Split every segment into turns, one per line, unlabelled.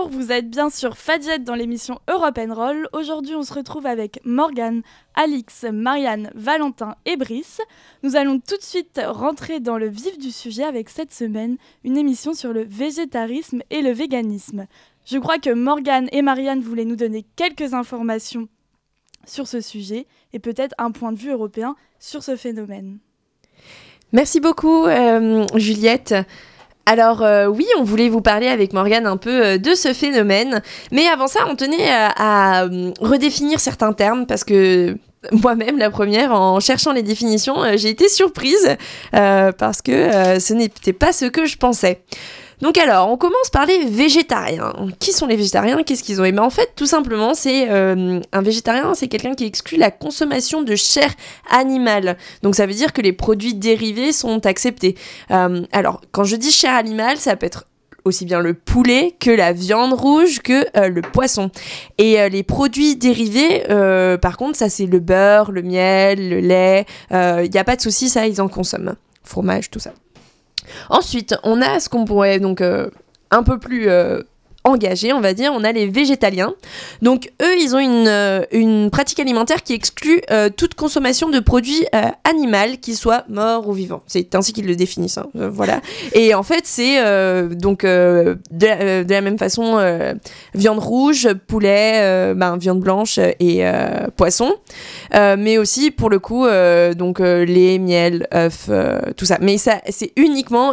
Bonjour, vous êtes bien sur Fadjet dans l'émission Europe Roll. Aujourd'hui, on se retrouve avec Morgane, Alix, Marianne, Valentin et Brice. Nous allons tout de suite rentrer dans le vif du sujet avec cette semaine une émission sur le végétarisme et le véganisme. Je crois que Morgane et Marianne voulaient nous donner quelques informations sur ce sujet et peut-être un point de vue européen sur ce phénomène.
Merci beaucoup, euh, Juliette. Alors euh, oui, on voulait vous parler avec Morgane un peu euh, de ce phénomène, mais avant ça, on tenait à, à, euh, redéfinir certains termes parce que moi-même, la première, en cherchant les définitions, euh, j'ai été surprise euh, parce que euh, ce n'était pas ce que je pensais. Donc alors, on commence par les végétariens. Qui sont les végétariens? Qu'est-ce qu'ils ont? Et bien en fait, tout simplement, c'est euh, un végétarien, c'est quelqu'un qui exclut la consommation de chair animale. Donc ça veut dire que les produits dérivés sont acceptés. Euh, alors, quand je dis chair animale, ça peut être aussi bien le poulet que la viande rouge que euh, le poisson. Et euh, les produits dérivés, par contre, ça c'est le beurre, le miel, le lait. Il n'y a pas de souci, ça ils en consomment. Fromage, tout ça. Ensuite, on a ce qu'on pourrait donc euh, un peu plus euh, engagé, on va dire, on a les végétaliens. Donc eux, ils ont une, euh, une pratique alimentaire qui exclut euh, toute consommation de produits euh, animaux, qu'ils soient morts ou vivants. C'est ainsi qu'ils le définissent, hein, voilà. Et en fait, c'est donc de, la- même façon viande rouge, poulet, ben, viande blanche et poisson. Mais aussi pour le coup donc lait, miel, œufs, tout ça. Mais ça c'est uniquement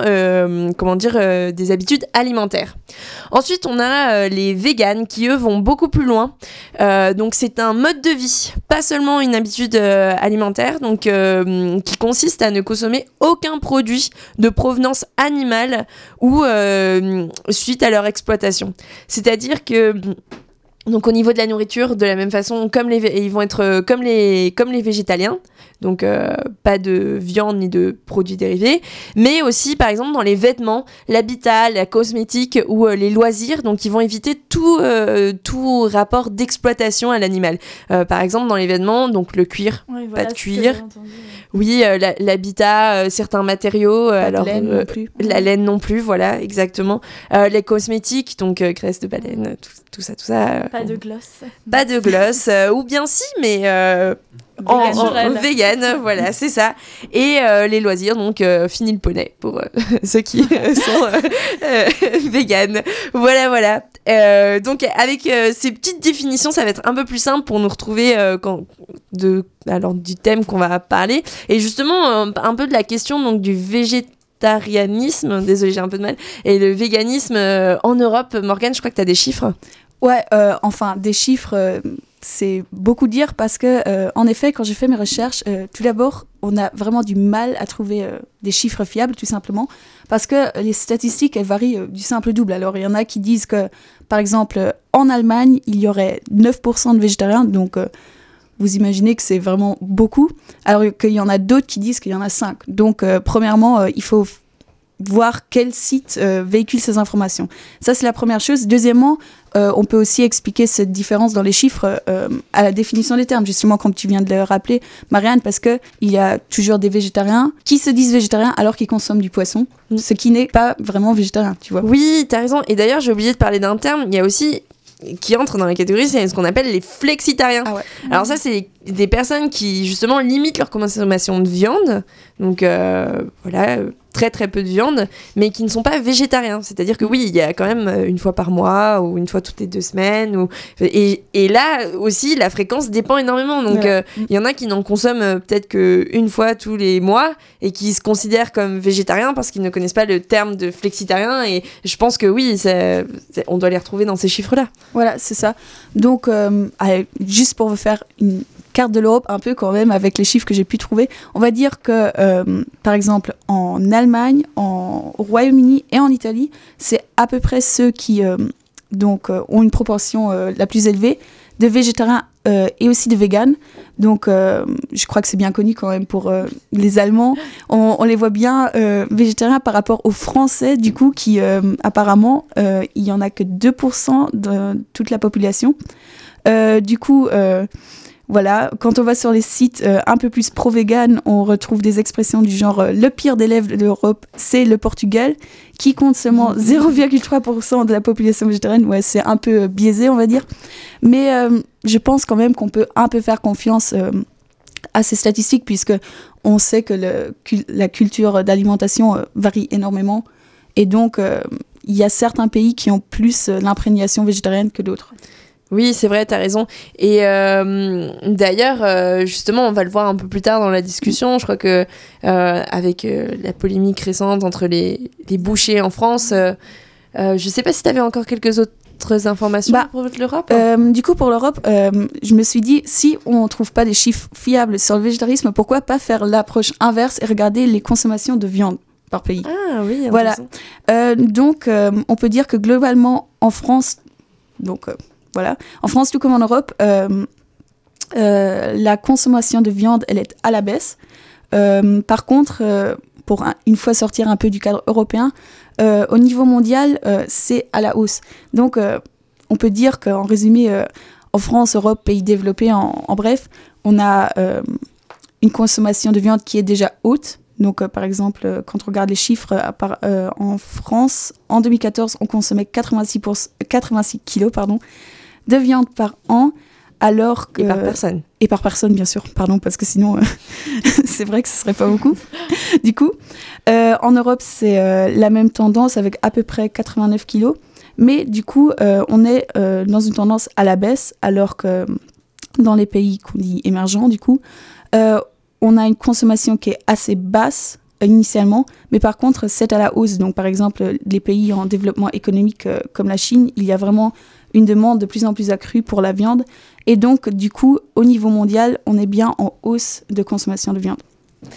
comment dire des habitudes alimentaires. Ensuite on a euh, les véganes qui eux vont beaucoup plus loin. Euh, donc c'est un mode de vie, pas seulement une habitude euh, alimentaire, donc qui consiste à ne consommer aucun produit de provenance animale ou suite à leur exploitation. C'est-à-dire que donc au niveau de la nourriture, de la même façon, comme les, ils vont être comme les, comme les végétaliens, donc euh, pas de viande ni de produits dérivés, mais aussi par exemple dans les vêtements, l'habitat, la cosmétique ou euh, les loisirs, donc ils vont éviter tout, euh, tout rapport d'exploitation à l'animal. Par exemple dans les vêtements, donc le cuir,
Oui,
Pas de cuir. oui, l'habitat, certains matériaux,
Pas de laine non plus.
la laine non plus, voilà, exactement. Les cosmétiques, donc graisse de baleine, tout, tout ça, tout ça.
Pas de gloss.
pas de gloss, ou bien si, mais en, en- vegan, voilà, c'est ça. Et euh, les loisirs, donc euh, fini le poney pour euh, ceux qui sont euh, euh, vegan. Voilà, voilà. Euh, donc avec euh, ces petites définitions, ça va être un peu plus simple pour nous retrouver euh, quand, de, alors, du thème qu'on va parler. Et justement, euh, un peu de la question donc du végétarianisme, désolé j'ai un peu de mal, et le véganisme euh, en Europe. Morgane, je crois que tu as des chiffres?
Ouais, euh, enfin, des chiffres, euh, c'est beaucoup dire parce que, euh, en effet, quand j'ai fait mes recherches, euh, tout d'abord, on a vraiment du mal à trouver euh, des chiffres fiables, tout simplement, parce que les statistiques, elles varient du simple double. Alors, il y en a qui disent que, par exemple, en Allemagne, il y aurait 9% de végétariens, donc vous imaginez que c'est vraiment beaucoup, alors qu'il y en a d'autres qui disent qu'il y en a 5. Donc, premièrement, il faut voir quel site euh, véhicule ces informations. Ça, c'est la première chose. Deuxièmement, euh, on peut aussi expliquer cette différence dans les chiffres euh, à la définition des termes, justement comme tu viens de le rappeler, Marianne, parce que il y a toujours des végétariens qui se disent végétariens alors qu'ils consomment du poisson,
Mm.
ce qui n'est pas vraiment végétarien, tu vois.
Oui, t'as raison. Et d'ailleurs, j'ai oublié de parler d'un terme. Il y a aussi qui entre dans la catégorie, c'est ce qu'on appelle les flexitariens.
Ah ouais.
Alors ça, c'est des personnes qui justement limitent leur consommation de viande, donc euh, voilà, très très peu de viande, mais qui ne sont pas végétariens. C'est-à-dire que oui, il y a quand même euh, une fois par mois ou une fois toutes les deux semaines, ou et, et là aussi, la fréquence dépend énormément. Donc
Ouais.
euh, il y en a qui n'en consomment peut-être que une fois tous les mois et qui se considèrent comme végétariens parce qu'ils ne connaissent pas le terme de flexitarien. Et je pense que oui, on doit les retrouver dans ces chiffres-là.
Voilà, c'est ça. Donc, euh, allez, juste pour vous faire une carte de l'Europe, un peu quand même, avec les chiffres que j'ai pu trouver, on va dire que, euh, par exemple, en Allemagne, en au Royaume-Uni et en Italie, c'est à peu près ceux qui euh, donc, euh, ont une proportion la plus élevée de végétariens et aussi de vegan. Donc, je crois que c'est bien connu quand même pour les Allemands. On, on, les voit bien végétariens par rapport aux Français, du coup, qui apparemment, il y en a que 2% de toute la population. du coup, voilà, quand on va sur les sites euh, un peu plus pro-vegan, on retrouve des expressions du genre euh, le pire d'élève de l'Europe, c'est le Portugal, qui compte seulement 0,3% de la population végétarienne. Ouais, c'est un peu euh, biaisé, on va dire. Mais je pense quand même qu'on peut un peu faire confiance à ces statistiques, puisque on sait que le, la culture d'alimentation varie énormément. Et donc, il y a certains pays qui ont plus l'imprégnation végétarienne que d'autres.
Oui, c'est vrai, tu as raison. Et euh, d'ailleurs, euh, justement, on va le voir un peu plus tard dans la discussion. Je crois que euh, avec la polémique récente entre les, les bouchers en France, je sais pas si tu avais encore quelques autres informations bah, pour l'Europe.
du coup, pour l'Europe, je me suis dit, si on ne trouve pas des chiffres fiables sur le végétarisme, pourquoi pas faire l'approche inverse et regarder les consommations de viande par pays?
Ah oui,
voilà. donc, on peut dire que globalement, en France, donc En France, tout comme en Europe, euh, euh, la consommation de viande, elle est à la baisse. Euh, par contre, pour une fois sortir un peu du cadre européen, au niveau mondial, c'est à la hausse. Donc, on peut dire qu'en résumé, en France, Europe, pays développés, en, bref, on a une consommation de viande qui est déjà haute. Donc, par exemple, quand on regarde les chiffres, en France, en 2014, on consommait 86, 86 kilos pardon, de viande par an, alors que...
Et par personne.
Et par personne, bien sûr, pardon, parce que sinon, euh, c'est vrai que ce serait pas beaucoup. du coup, euh, en Europe, c'est euh, la même tendance avec à peu près 89 kilos. Mais du coup, on est dans une tendance à la baisse, alors que dans les pays qu'on dit émergents, du coup, on a une consommation qui est assez basse initialement, mais par contre, c'est à la hausse. Donc, par exemple, les pays en développement économique comme la Chine, il y a vraiment une demande de plus en plus accrue pour la viande. Et donc, du coup, au niveau mondial, on est bien en hausse de consommation de viande.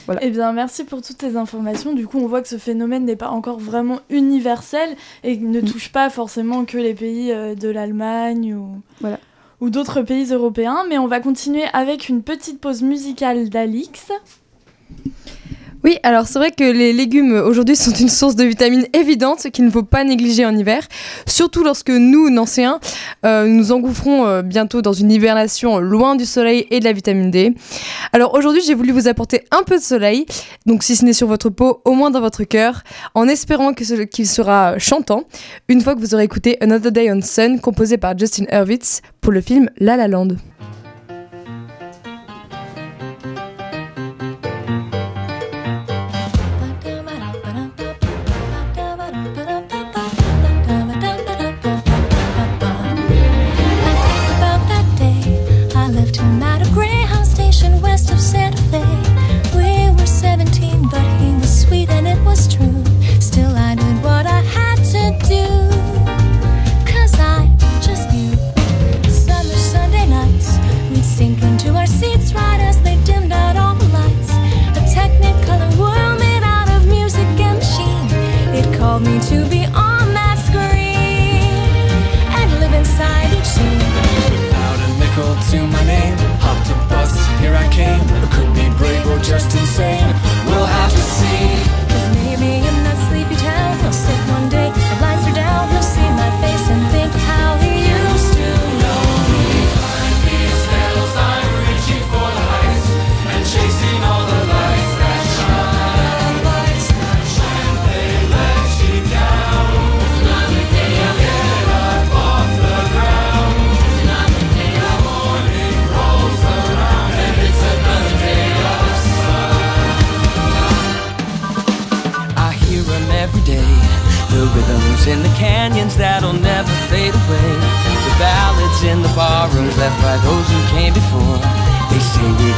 Voilà. Eh bien, merci pour toutes ces informations. Du coup, on voit que ce phénomène n'est pas encore vraiment universel et ne mm. touche pas forcément que les pays euh, de l'Allemagne ou,
voilà.
ou d'autres pays européens. Mais on va continuer avec une petite pause musicale d'Alix.
Oui, alors c'est vrai que les légumes aujourd'hui sont une source de vitamines évidente qu'il ne faut pas négliger en hiver, surtout lorsque nous, Nancéens, euh, nous engouffrons euh, bientôt dans une hibernation loin du soleil et de la vitamine D. Alors aujourd'hui, j'ai voulu vous apporter un peu de soleil, donc si ce n'est sur votre peau, au moins dans votre cœur, en espérant qu'il sera chantant, une fois que vous aurez écouté Another Day on Sun, composé par Justin Hurwitz pour le film La La Land. We were 17, but he was sweet and it was true. Still, I did what I had to do. Cause I just knew. Summer Sunday nights, we'd sink into our seats right as they dimmed out all the lights. A technicolor world made out of music and machine. It called me to.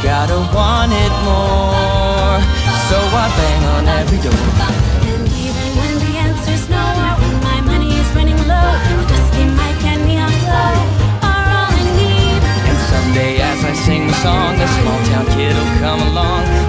gotta want it more. So I bang on every door. And
even when the answer's no, when my money is running low, a dusty mic and neon glow are all I need.
And someday, as I sing the song, a small town kid'll come along.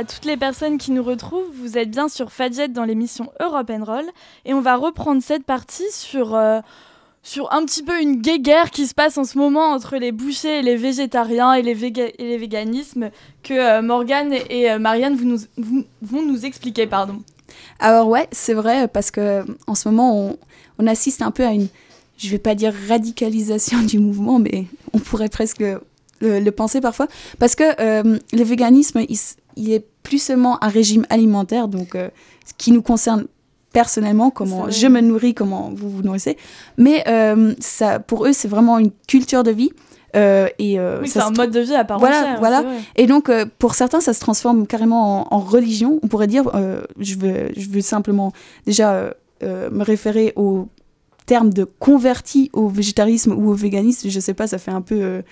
À toutes les personnes qui nous retrouvent. Vous êtes bien sur Fadjet dans l'émission Europe Roll et on va reprendre cette partie sur, euh, sur un petit peu une guéguerre qui se passe en ce moment entre les bouchers et les végétariens et les, et les véganismes que euh, Morgane et, euh, Marianne vous nous, vont nous expliquer. Pardon.
Alors ouais, c'est vrai parce que en ce moment on, on assiste un peu à une, je vais pas dire radicalisation du mouvement, mais on pourrait presque le, penser parfois, parce que euh, le véganisme, est plus seulement un régime alimentaire, donc euh, ce qui nous concerne personnellement, comment je me nourris, comment vous vous nourrissez, mais euh, ça, pour eux, c'est vraiment une culture de vie.
et oui, c'est un mode de vie à part
voilà,
entière.
Voilà. Et donc, pour certains, ça se transforme carrément en, religion. On pourrait dire, je, veux, je veux simplement déjà me référer au terme de converti au végétarisme ou au véganisme. Je sais pas, ça fait un peu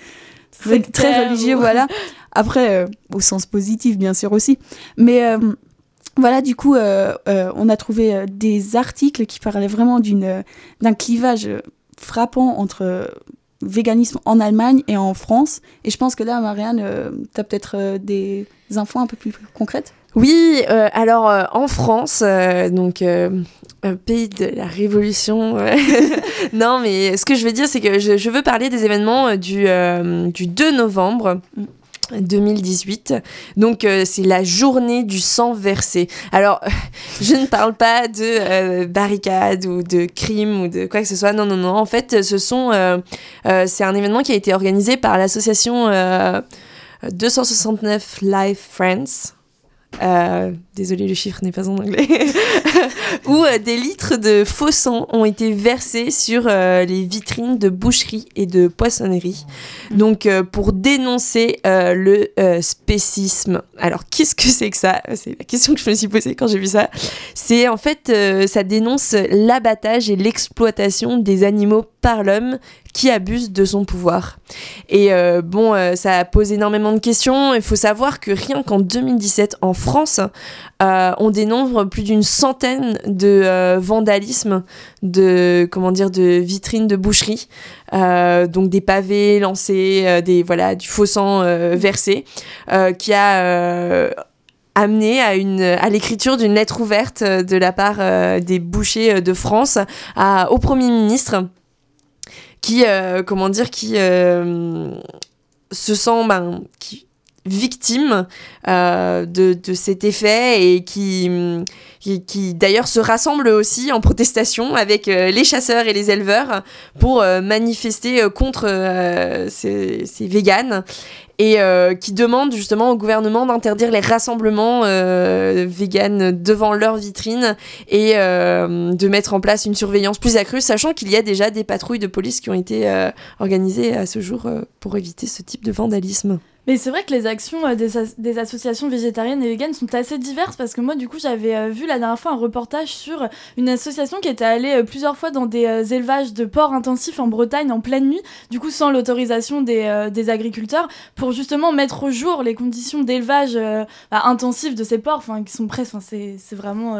très religieux, voilà. Après, euh, au sens positif, bien sûr aussi. Mais euh, voilà, du coup, euh, on a trouvé des articles qui parlaient vraiment d'un clivage frappant entre véganisme en Allemagne et en France. Et je pense que là, Marianne, tu as peut-être des infos un peu plus concrètes?
Oui, alors en France, donc pays de la Révolution. non, mais ce que je veux dire, c'est que je, veux parler des événements euh, du, euh, du 2 novembre. 2018. Donc euh, c'est la journée du sang versé. Alors je ne parle pas de barricades ou de crimes ou de quoi que ce soit. Non non non. En fait, ce sont c'est un événement qui a été organisé par l'association 269 Life Friends. Euh, désolé, le chiffre n'est pas en anglais. où euh, des litres de faux sang ont été versés sur euh, les vitrines de boucherie et de poissonnerie. Donc, pour dénoncer le spécisme. Alors, qu'est-ce que c'est que ça? C'est la question que je me suis posée quand j'ai vu ça. C'est en fait, ça dénonce l'abattage et l'exploitation des animaux par l'homme qui abuse de son pouvoir. Et euh, bon, euh, ça pose énormément de questions. Il faut savoir que rien qu'en 2017, en France, euh, on dénombre plus d'une centaine de vandalismes, de comment dire, de vitrines de boucherie, donc des pavés lancés, des voilà, du faux sang versé, qui a amené à, une, à l'écriture d'une lettre ouverte de la part des bouchers de France au Premier ministre qui, euh, comment dire, qui euh, se sent ben, qui, victime euh, de, de, cet effet et qui, qui, d'ailleurs se rassemble aussi en protestation avec les chasseurs et les éleveurs pour manifester contre ces, ces véganes et euh, qui demande justement au gouvernement d'interdire les rassemblements euh, devant leurs vitrines et euh, de mettre en place une surveillance plus accrue, sachant qu'il y a déjà des patrouilles de police qui ont été euh, organisées à ce jour pour éviter ce type de vandalisme.
Mais c'est vrai que les actions euh, des, associations végétariennes et véganes sont assez diverses parce que moi, du coup, j'avais euh, vu la dernière fois un reportage sur une association qui était allée euh, plusieurs fois dans des élevages de porcs intensifs en Bretagne en pleine nuit, du coup, sans l'autorisation des, des, agriculteurs, pour justement mettre au jour les conditions d'élevage bah, intensif de ces porcs, qui sont presque. C'est vraiment.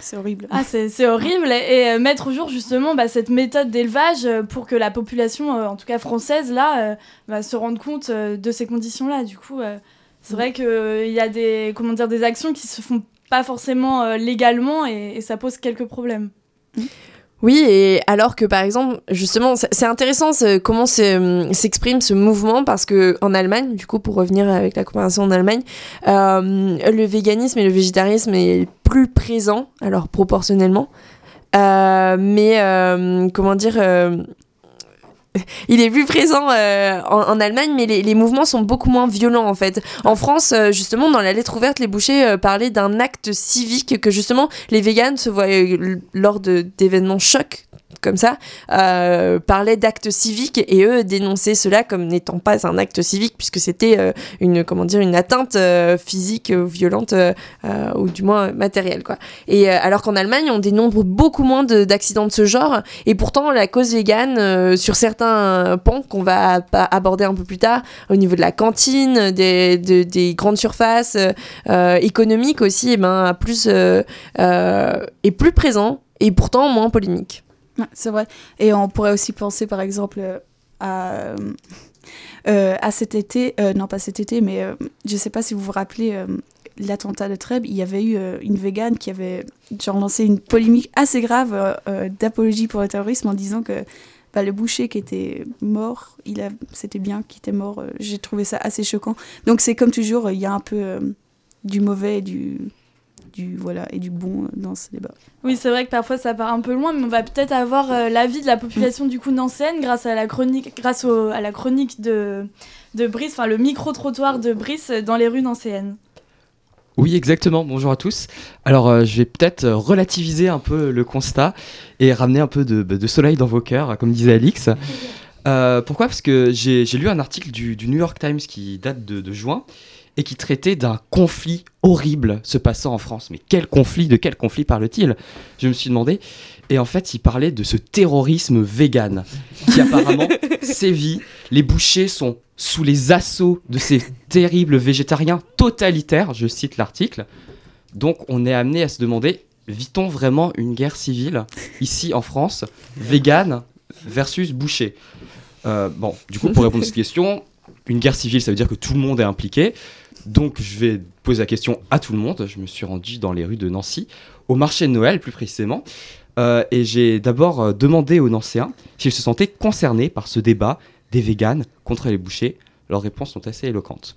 C'est horrible.
Ah, c'est horrible. Et, mettre au jour justement bah, cette méthode d'élevage pour que la population, en tout cas française, là, va se rendre compte de ces conditions là Du coup, euh, c'est vrai qu'il euh, y a des, comment dire, des actions qui se font pas forcément euh, légalement et, ça pose quelques problèmes.
Oui, et alors que par exemple, justement, c'est intéressant comment s'exprime ce mouvement parce que en Allemagne, du coup, pour revenir avec la comparaison en Allemagne, le véganisme et le végétarisme est plus présent, alors proportionnellement, mais comment dire, il est plus présent euh, en, Allemagne, mais les, mouvements sont beaucoup moins violents en fait. En France, euh, justement, dans la lettre ouverte, les bouchers euh, parlaient d'un acte civique que justement les véganes se voyaient lors d'événements chocs comme ça, euh, parlaient d'actes civiques et eux dénonçaient cela comme n'étant pas un acte civique puisque c'était euh, une comment dire une atteinte euh, physique violente ou du moins matérielle quoi. Et alors qu'en Allemagne on dénombre beaucoup moins d'accidents de, ce genre et pourtant la cause végane sur certains pans qu'on va aborder un peu plus tard au niveau de la cantine, des, des grandes surfaces économiques aussi, eh ben plus est plus présent et pourtant moins polémique
c'est vrai. Et on pourrait aussi penser, par exemple, euh, à, euh, à cet été, euh, non pas cet été, mais je ne sais pas si vous vous rappelez, l'attentat de Trèbes, il y avait eu une végane qui avait genre, lancé une polémique assez grave d'apologie pour le terrorisme en disant que bah, le boucher qui était mort, il a, c'était bien qu'il était mort. J'ai trouvé ça assez choquant. Donc c'est comme toujours, il y a un peu du mauvais et du, du, voilà, et du bon dans ce débat.
Oui, c'est vrai que parfois ça part un peu loin, mais on va peut-être avoir euh, l'avis de la population du coup nancéenne grâce à la chronique, grâce à la chronique de, de Brice, enfin le micro-trottoir de Brice dans les rues nancéennes.
Oui, exactement. Bonjour à tous. Alors, euh, je vais peut-être relativiser un peu le constat et ramener un peu de, de soleil dans vos cœurs, comme disait Alix. Euh, pourquoi? Parce que j'ai lu un article du, du, New York Times qui date de, de juin et qui traitait d'un conflit horrible se passant en France. Mais quel conflit De quel conflit parle-t-il? Je me suis demandé. Et en fait, il parlait de ce terrorisme vegan qui apparemment sévit. Les bouchers sont sous les assauts de ces terribles végétariens totalitaires, je cite l'article. Donc on est amené à se demander, vit-on vraiment une guerre civile ici en France, vegan versus boucher euh, Bon, du coup, pour répondre à cette question, une guerre civile, ça veut dire que tout le monde est impliqué. Donc je vais poser la question à tout le monde. Je me suis rendu dans les rues de Nancy, au marché de Noël plus précisément. Euh, et j'ai d'abord euh, demandé aux Nancéens s'ils se sentaient concernés par ce débat des véganes contre les bouchers. Leurs réponses sont assez éloquentes.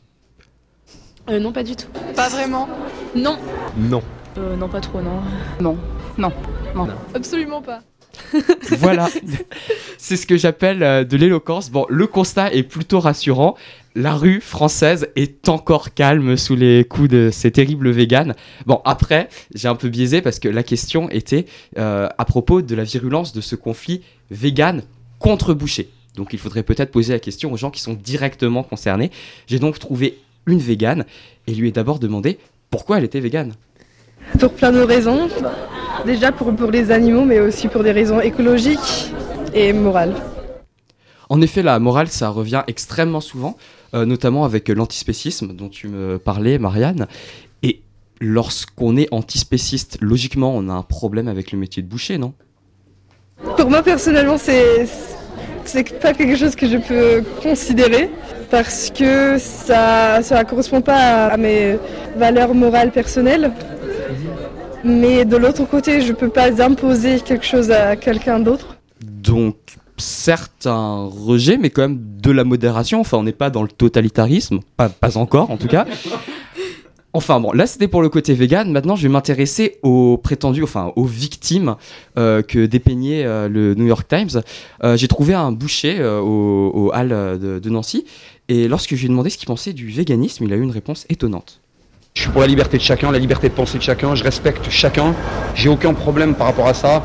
Euh, non, pas du tout.
Pas vraiment
Non.
Non.
non, pas trop, non.
Non. Non.
Non. Absolument pas.
voilà, c'est ce que j'appelle de l'éloquence. Bon, le constat est plutôt rassurant la rue française est encore calme sous les coups de ces terribles véganes. Bon, après, j'ai un peu biaisé parce que la question était euh, à propos de la virulence de ce conflit vegan contre boucher. Donc il faudrait peut-être poser la question aux gens qui sont directement concernés. J'ai donc trouvé une végane et lui ai d'abord demandé pourquoi elle était végane.
Pour plein de raisons. Déjà pour, pour les animaux, mais aussi pour des raisons écologiques et morales.
En effet, la morale, ça revient extrêmement souvent. Euh, notamment avec l'antispécisme dont tu me parlais, Marianne. Et lorsqu'on est antispéciste, logiquement, on a un problème avec le métier de boucher, non?
Pour moi, personnellement, c'est c'est pas quelque chose que je peux considérer parce que ça ne correspond pas à mes valeurs morales personnelles. Mais de l'autre côté, je peux pas imposer quelque chose à quelqu'un d'autre.
Donc certes un rejet, mais quand même de la modération. Enfin, on n'est pas dans le totalitarisme, pas, pas encore en tout cas. Enfin bon, là c'était pour le côté vegan. Maintenant, je vais m'intéresser aux prétendus, enfin aux victimes euh, que dépeignait euh, le New York Times. Euh, j'ai trouvé un boucher au, au, hall de, de, Nancy, et lorsque je lui ai demandé ce qu'il pensait du véganisme, il a eu une réponse étonnante.
Je suis pour la liberté de chacun, la liberté de penser de chacun. Je respecte chacun. J'ai aucun problème par rapport à ça.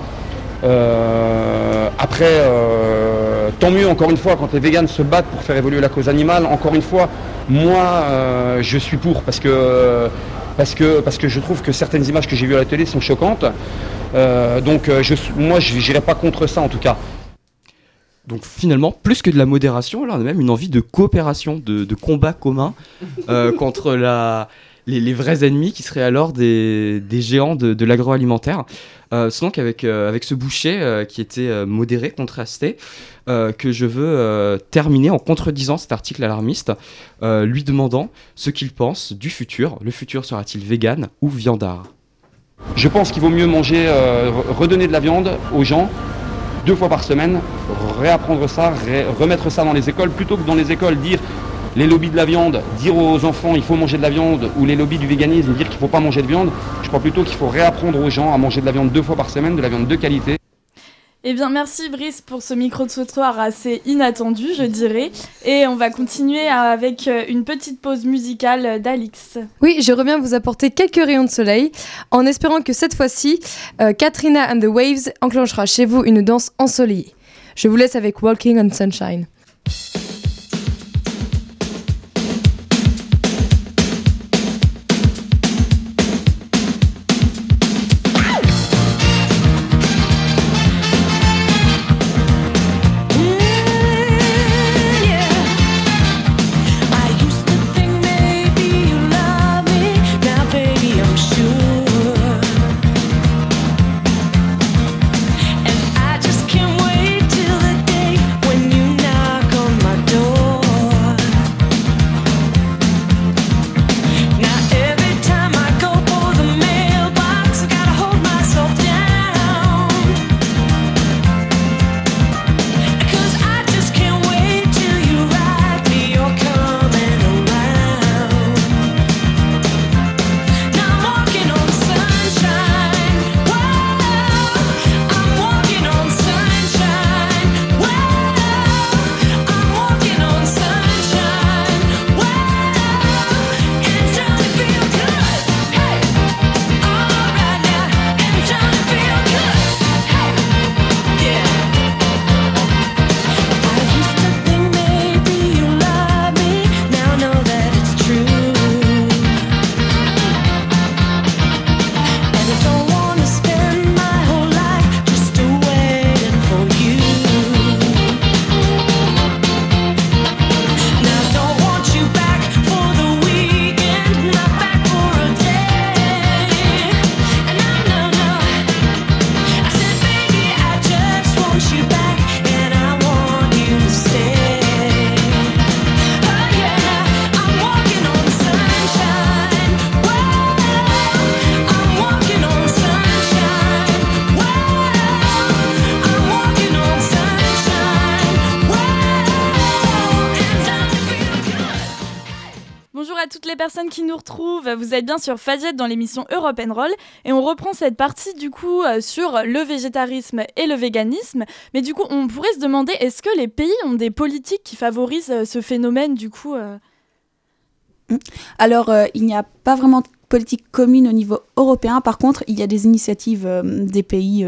Euh, après, euh, tant mieux encore une fois quand les véganes se battent pour faire évoluer la cause animale. Encore une fois, moi, euh, je suis pour parce que parce que parce que je trouve que certaines images que j'ai vues à la télé sont choquantes. donc je, moi, je n'irai pas contre ça en tout cas.
Donc finalement, plus que de la modération, là on a même une envie de coopération, de, de combat commun contre la, les, vrais ennemis qui seraient alors des, géants de, l'agroalimentaire. Euh, c'est donc avec, euh, ce boucher euh, qui était euh, modéré, contrasté, que je veux terminer en contredisant cet article alarmiste, lui demandant ce qu'il pense du futur. Le futur sera-t-il vegan ou viandard?
Je pense qu'il vaut mieux manger, redonner de la viande aux gens deux fois par semaine, réapprendre ça, remettre ça dans les écoles, plutôt que dans les écoles dire les lobbies de la viande, dire aux enfants il faut manger de la viande, ou les lobbies du véganisme, dire qu'il ne faut pas manger de viande, je crois plutôt qu'il faut réapprendre aux gens à manger de la viande deux fois par semaine, de la viande de qualité.
Eh bien, merci Brice pour ce micro de sautoir assez inattendu, je dirais. Et on va continuer avec euh, une petite pause musicale d'Alix.
Oui, je reviens vous apporter quelques rayons de soleil, en espérant que cette fois-ci, euh, Katrina and the Waves enclenchera chez vous une danse ensoleillée. Je vous laisse avec Walking on Sunshine.
Personnes qui nous retrouvent. Vous êtes bien sur Fadjet dans l'émission Europe Roll et on reprend cette partie du coup euh, sur le végétarisme et le véganisme. Mais du coup, on pourrait se demander est-ce que les pays ont des politiques qui favorisent euh, ce phénomène du coup euh?
Alors, il n'y a pas vraiment de politique commune au niveau européen. Par contre, il y a des initiatives des pays.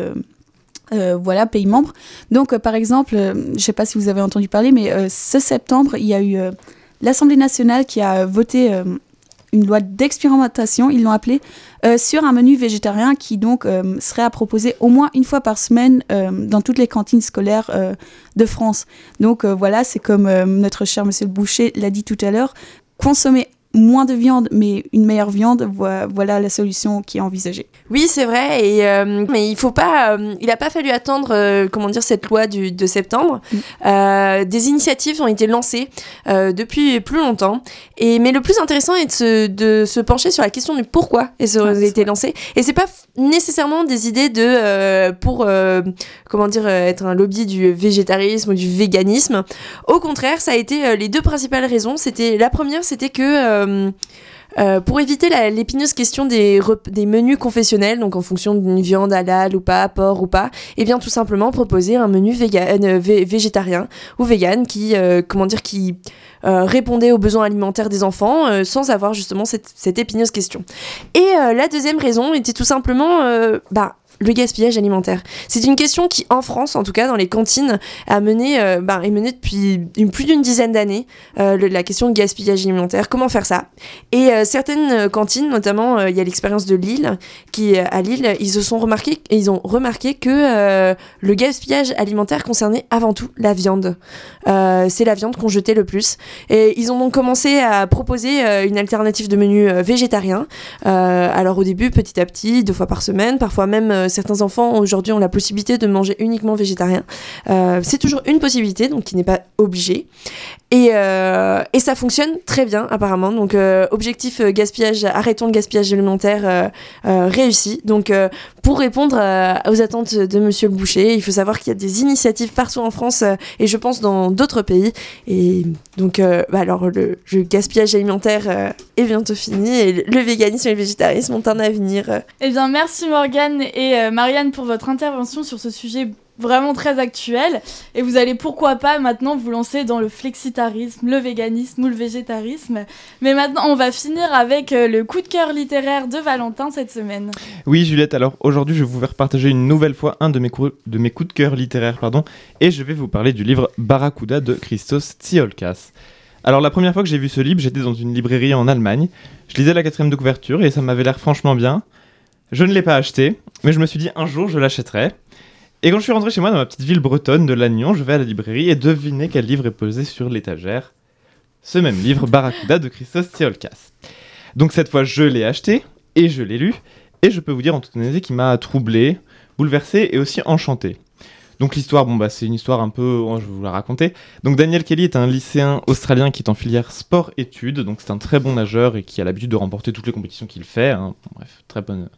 voilà, pays membres. Donc, par exemple, je ne sais pas si vous avez entendu parler, mais ce septembre, il y a eu l'Assemblée nationale qui a voté euh, une loi d'expérimentation, ils l'ont appelée, euh, sur un menu végétarien qui donc euh, serait à proposer au moins une fois par semaine dans toutes les cantines scolaires de France. Donc voilà, c'est comme notre cher monsieur boucher l'a dit tout à l'heure, consommer moins de viande, mais une meilleure viande, voilà la solution qui est envisagée.
Oui, c'est vrai, et, euh, mais il faut pas, euh, il n'a pas fallu attendre, euh, comment dire, cette loi du, de septembre. Mm. des initiatives ont été lancées depuis plus longtemps, et mais le plus intéressant est de se, de se pencher sur la question du pourquoi elles ont été lancées. Et c'est pas nécessairement des idées de pour, comment dire, être un lobby du végétarisme ou du véganisme. Au contraire, ça a été les deux principales raisons. C'était la première, c'était que euh, euh, pour éviter l'épineuse question des, menus confessionnels, donc en fonction d'une viande halal ou pas, porc ou pas, et eh bien tout simplement proposer un menu euh, végétarien ou vegan qui, comment dire, qui répondait aux besoins alimentaires des enfants sans avoir justement cette, cette épineuse question. Et la deuxième raison était tout simplement, bah, le gaspillage alimentaire. C'est une question qui, en France, en tout cas dans les cantines, a mené, euh, bah, est menée depuis plus d'une dizaine d'années, euh, la question du gaspillage alimentaire. Comment faire ça? Et euh, certaines cantines, notamment, il y a l'expérience de Lille, qui à Lille, ils se sont remarqués, ils ont remarqué que le gaspillage alimentaire concernait avant tout la viande. C'est la viande qu'on jetait le plus. Et ils ont donc commencé à proposer une alternative de menu végétarien. alors au début, petit à petit, deux fois par semaine, parfois même certains enfants aujourd'hui ont la possibilité de manger uniquement végétarien. Euh, c'est toujours une possibilité, donc qui n'est pas obligé. Et, euh, et, ça fonctionne très bien apparemment. Donc euh, objectif gaspillage, arrêtons le gaspillage alimentaire réussi. Donc pour répondre aux attentes de Monsieur le Boucher, il faut savoir qu'il y a des initiatives partout en France et je pense dans d'autres pays. Et donc bah alors le, le, gaspillage alimentaire est bientôt fini et le véganisme et le végétarisme ont un avenir.
Eh bien merci Morgane et euh, Marianne pour votre intervention sur ce sujet vraiment très actuel. Et vous allez pourquoi pas maintenant vous lancer dans le flexitarisme, le véganisme ou le végétarisme. Mais maintenant, on va finir avec euh, le coup de cœur littéraire de Valentin cette semaine.
Oui, Juliette, alors aujourd'hui, je vais vous faire partager une nouvelle fois un de mes, de mes coups de cœur littéraires, pardon, et je vais vous parler du livre Barracuda de Christos Tsiolkas. Alors la première fois que j'ai vu ce livre, j'étais dans une librairie en Allemagne. Je lisais la quatrième de couverture et ça m'avait l'air franchement bien. Je ne l'ai pas acheté, mais je me suis dit un jour je l'achèterai. Et quand je suis rentré chez moi dans ma petite ville bretonne de Lannion, je vais à la librairie et devinez quel livre est posé sur l'étagère. Ce même livre, Barracuda de Christos Tsiolkas. Donc cette fois, je l'ai acheté et je l'ai lu, et je peux vous dire en toute honnêteté qu'il m'a troublé, bouleversé et aussi enchanté. Donc l'histoire, bon bah c'est une histoire un peu, oh, je vais vous la raconter. Donc Daniel Kelly est un lycéen australien qui est en filière sport-études, donc c'est un très bon nageur et qui a l'habitude de remporter toutes les compétitions qu'il fait. Hein. bref, très bonne,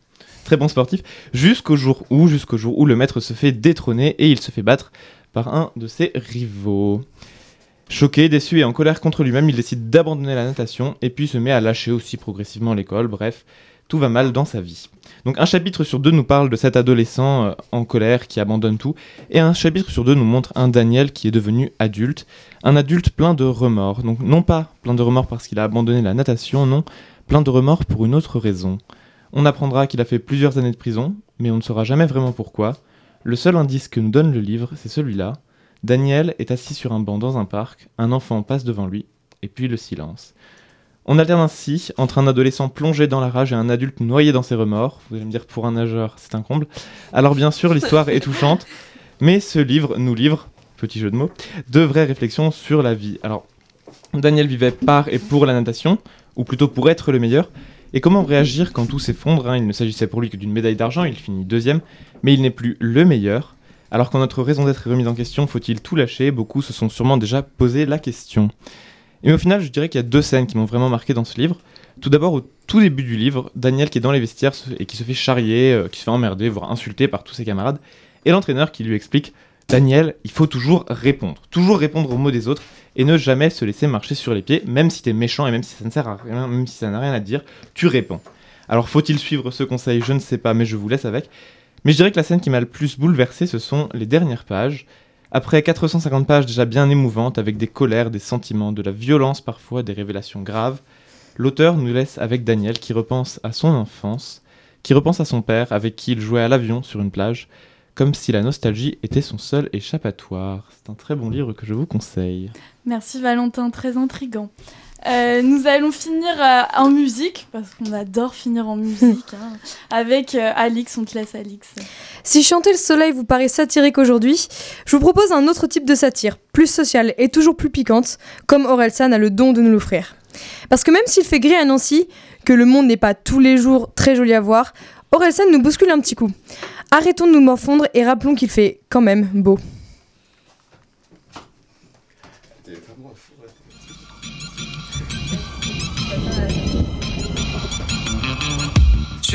très bon sportif, jusqu'au jour où, jusqu'au jour où le maître se fait détrôner et il se fait battre par un de ses rivaux. Choqué, déçu et en colère contre lui-même, il décide d'abandonner la natation et puis se met à lâcher aussi progressivement l'école. Bref, tout va mal dans sa vie. Donc un chapitre sur deux nous parle de cet adolescent euh, en colère qui abandonne tout, et un chapitre sur deux nous montre un Daniel qui est devenu adulte, un adulte plein de remords. Donc non pas plein de remords parce qu'il a abandonné la natation, non, plein de remords pour une autre raison. On apprendra qu'il a fait plusieurs années de prison, mais on ne saura jamais vraiment pourquoi. Le seul indice que nous donne le livre, c'est celui-là. Daniel est assis sur un banc dans un parc, un enfant passe devant lui, et puis le silence. On alterne ainsi entre un adolescent plongé dans la rage et un adulte noyé dans ses remords. Vous allez me dire, pour un nageur, c'est un comble. Alors bien sûr, l'histoire est touchante, mais ce livre nous livre, petit jeu de mots, de vraies réflexions sur la vie. Alors, Daniel vivait par et pour la natation, ou plutôt pour être le meilleur, et comment réagir quand tout s'effondre hein? Il ne s'agissait pour lui que d'une médaille d'argent, il finit deuxième, mais il n'est plus le meilleur. Alors quand notre raison d'être est remise en question, faut-il tout lâcher? Beaucoup se sont sûrement déjà posé la question. Et au final, je dirais qu'il y a deux scènes qui m'ont vraiment marqué dans ce livre. Tout d'abord, au tout début du livre, Daniel qui est dans les vestiaires et qui se fait charrier, euh, qui se fait emmerder, voire insulter par tous ses camarades, et l'entraîneur qui lui explique Daniel, il faut toujours répondre. Toujours répondre aux mots des autres et ne jamais se laisser marcher sur les pieds, même si t'es méchant et même si ça ne sert à rien, même si ça n'a rien à dire, tu réponds. Alors faut-il suivre ce conseil? Je ne sais pas, mais je vous laisse avec. Mais je dirais que la scène qui m'a le plus bouleversé, ce sont les dernières pages. Après 450 pages déjà bien émouvantes, avec des colères, des sentiments, de la violence parfois, des révélations graves, l'auteur nous laisse avec Daniel qui repense à son enfance, qui repense à son père avec qui il jouait à l'avion sur une plage, comme si la nostalgie était son seul échappatoire. C'est un très bon livre que je vous conseille.
Merci Valentin, très intrigant. Euh, nous allons finir euh, en musique, parce qu'on adore finir en musique, hein, avec euh, Alix, on te laisse Alix.
Si chanter le soleil vous paraît satirique aujourd'hui, je vous propose un autre type de satire, plus sociale et toujours plus piquante, comme Orelsan a le don de nous l'offrir. Parce que même s'il fait gris à Nancy, que le monde n'est pas tous les jours très joli à voir, Orelsan nous bouscule un petit coup. Arrêtons de nous morfondre et rappelons qu'il fait quand même beau.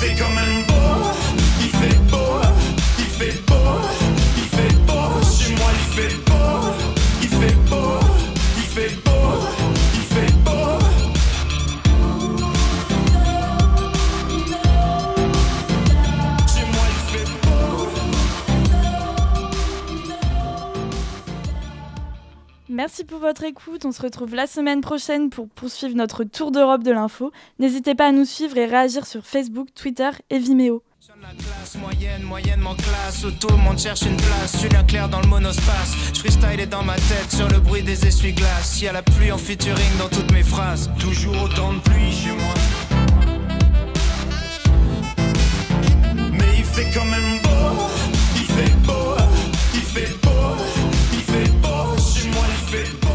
Mais il fait
pour votre écoute. On se retrouve la semaine prochaine pour poursuivre notre tour d'Europe de l'info. N'hésitez pas à nous suivre et réagir sur Facebook, Twitter et Vimeo.
Classe moyenne, moyennement classe, où tout le monde cherche une place. Julien Clerc dans le monospace. Je freestyle est dans ma tête sur le bruit des essuie-glaces. Y a la pluie en featuring dans toutes mes phrases. Toujours autant de pluie chez moi. Mais il fait quand même beau, il fait beau, il fait beau, il